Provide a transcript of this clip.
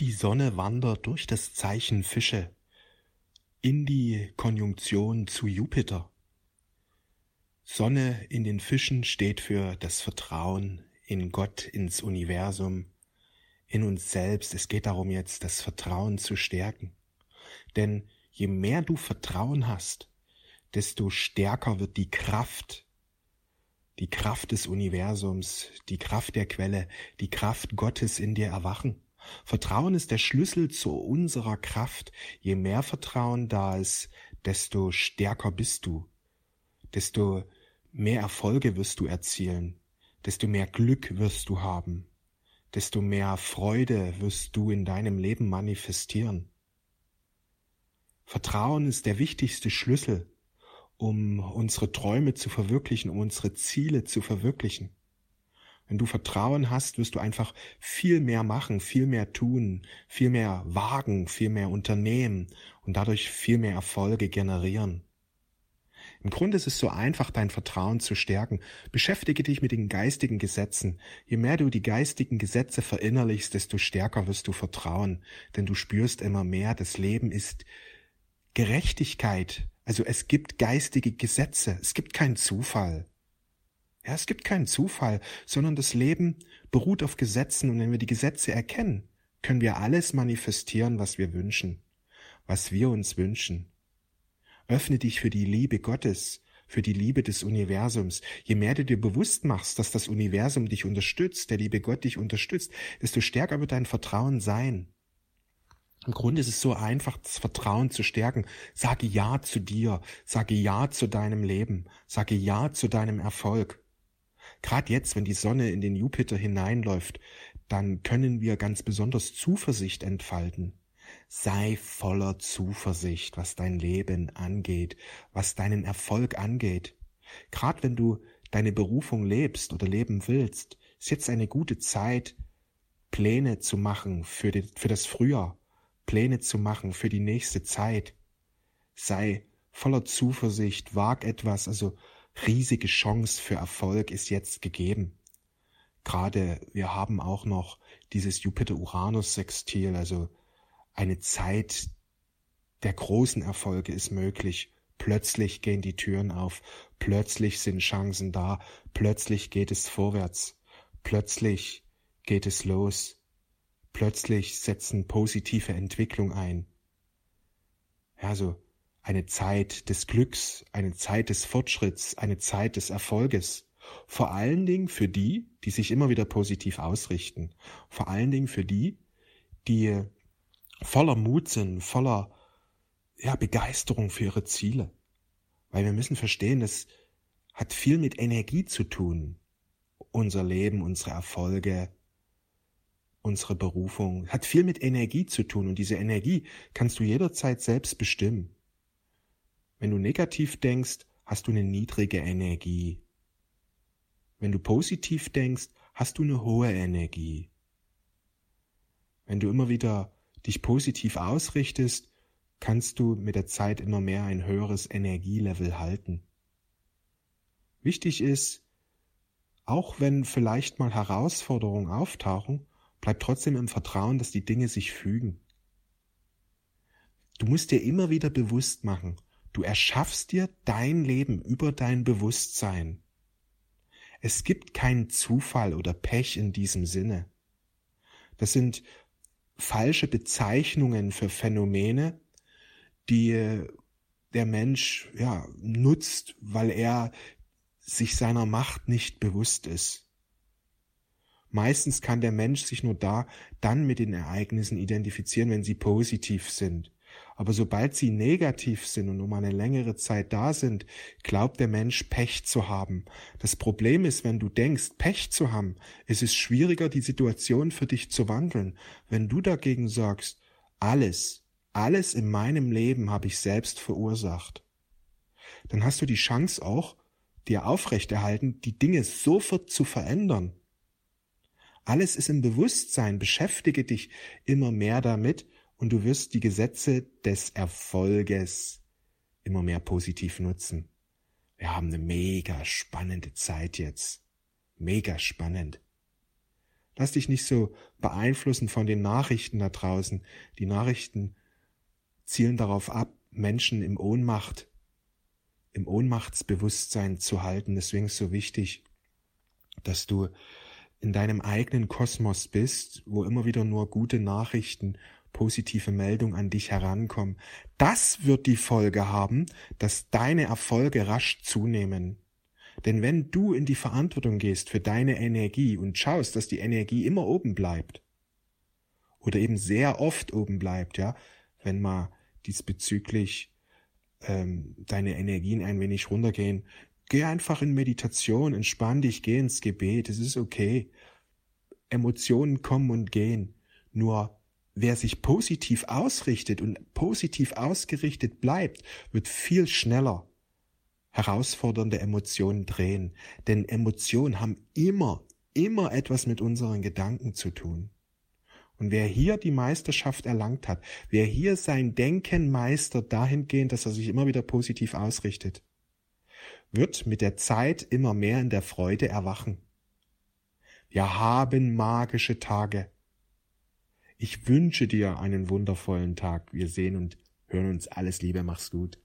Die Sonne wandert durch das Zeichen Fische in die Konjunktion zu Jupiter. Sonne in den Fischen steht für das Vertrauen in Gott, ins Universum, in uns selbst. Es geht darum jetzt, das Vertrauen zu stärken. Denn je mehr du Vertrauen hast, desto stärker wird die Kraft, die Kraft des Universums, die Kraft der Quelle, die Kraft Gottes in dir erwachen. Vertrauen ist der Schlüssel zu unserer Kraft. Je mehr Vertrauen da ist, desto stärker bist du, desto mehr Erfolge wirst du erzielen, desto mehr Glück wirst du haben, desto mehr Freude wirst du in deinem Leben manifestieren. Vertrauen ist der wichtigste Schlüssel, um unsere Träume zu verwirklichen, um unsere Ziele zu verwirklichen. Wenn du Vertrauen hast, wirst du einfach viel mehr machen, viel mehr tun, viel mehr wagen, viel mehr unternehmen und dadurch viel mehr Erfolge generieren. Im Grunde ist es so einfach, dein Vertrauen zu stärken. Beschäftige dich mit den geistigen Gesetzen. Je mehr du die geistigen Gesetze verinnerlichst, desto stärker wirst du vertrauen, denn du spürst immer mehr, das Leben ist Gerechtigkeit. Also es gibt geistige Gesetze, es gibt keinen Zufall. Ja, es gibt keinen Zufall, sondern das Leben beruht auf Gesetzen und wenn wir die Gesetze erkennen, können wir alles manifestieren, was wir wünschen, was wir uns wünschen. Öffne dich für die Liebe Gottes, für die Liebe des Universums. Je mehr du dir bewusst machst, dass das Universum dich unterstützt, der liebe Gott dich unterstützt, desto stärker wird dein Vertrauen sein. Im Grunde ist es so einfach, das Vertrauen zu stärken. Sage Ja zu dir, sage Ja zu deinem Leben, sage Ja zu deinem Erfolg. Gerade jetzt, wenn die Sonne in den Jupiter hineinläuft, dann können wir ganz besonders Zuversicht entfalten. Sei voller Zuversicht, was dein Leben angeht, was deinen Erfolg angeht. Gerade wenn du deine Berufung lebst oder leben willst, ist jetzt eine gute Zeit, Pläne zu machen für, die, für das Frühjahr, Pläne zu machen für die nächste Zeit. Sei voller Zuversicht, wag etwas, also riesige Chance für Erfolg ist jetzt gegeben. Gerade wir haben auch noch dieses Jupiter-Uranus-Sextil, also eine Zeit der großen Erfolge ist möglich. Plötzlich gehen die Türen auf, plötzlich sind Chancen da, plötzlich geht es vorwärts, plötzlich geht es los, plötzlich setzen positive Entwicklung ein. Ja, so eine Zeit des Glücks, eine Zeit des Fortschritts, eine Zeit des Erfolges. Vor allen Dingen für die, die sich immer wieder positiv ausrichten. Vor allen Dingen für die, die voller Mut sind, voller ja, Begeisterung für ihre Ziele. Weil wir müssen verstehen, das hat viel mit Energie zu tun. Unser Leben, unsere Erfolge, unsere Berufung hat viel mit Energie zu tun und diese Energie kannst du jederzeit selbst bestimmen. Wenn du negativ denkst, hast du eine niedrige Energie. Wenn du positiv denkst, hast du eine hohe Energie. Wenn du immer wieder dich positiv ausrichtest, kannst du mit der Zeit immer mehr ein höheres Energielevel halten. Wichtig ist, auch wenn vielleicht mal Herausforderungen auftauchen, bleib trotzdem im Vertrauen, dass die Dinge sich fügen. Du musst dir immer wieder bewusst machen, Du erschaffst dir dein Leben über dein Bewusstsein. Es gibt keinen Zufall oder Pech in diesem Sinne. Das sind falsche Bezeichnungen für Phänomene, die der Mensch ja nutzt, weil er sich seiner Macht nicht bewusst ist. Meistens kann der Mensch sich nur da dann mit den Ereignissen identifizieren, wenn sie positiv sind. Aber sobald sie negativ sind und um eine längere Zeit da sind, glaubt der Mensch Pech zu haben. Das Problem ist, wenn du denkst, Pech zu haben, ist es schwieriger, die Situation für dich zu wandeln. Wenn du dagegen sagst, alles, alles in meinem Leben habe ich selbst verursacht, dann hast du die Chance auch, dir aufrechterhalten, die Dinge sofort zu verändern. Alles ist im Bewusstsein, beschäftige dich immer mehr damit und du wirst die Gesetze des Erfolges immer mehr positiv nutzen. Wir haben eine mega spannende Zeit jetzt. Mega spannend. Lass dich nicht so beeinflussen von den Nachrichten da draußen. Die Nachrichten zielen darauf ab, Menschen im Ohnmacht, im Ohnmachtsbewusstsein zu halten. Deswegen ist es so wichtig, dass du in deinem eigenen Kosmos bist, wo immer wieder nur gute Nachrichten, positive Meldungen an dich herankommen. Das wird die Folge haben, dass deine Erfolge rasch zunehmen. Denn wenn du in die Verantwortung gehst für deine Energie und schaust, dass die Energie immer oben bleibt, oder eben sehr oft oben bleibt, ja, wenn mal diesbezüglich ähm, deine Energien ein wenig runtergehen, geh einfach in Meditation, entspann dich, geh ins Gebet, es ist okay. Emotionen kommen und gehen. Nur wer sich positiv ausrichtet und positiv ausgerichtet bleibt, wird viel schneller herausfordernde Emotionen drehen. Denn Emotionen haben immer, immer etwas mit unseren Gedanken zu tun. Und wer hier die Meisterschaft erlangt hat, wer hier sein Denken meistert dahingehend, dass er sich immer wieder positiv ausrichtet, wird mit der Zeit immer mehr in der Freude erwachen. Wir haben magische Tage. Ich wünsche dir einen wundervollen Tag. Wir sehen und hören uns. Alles Liebe, mach's gut.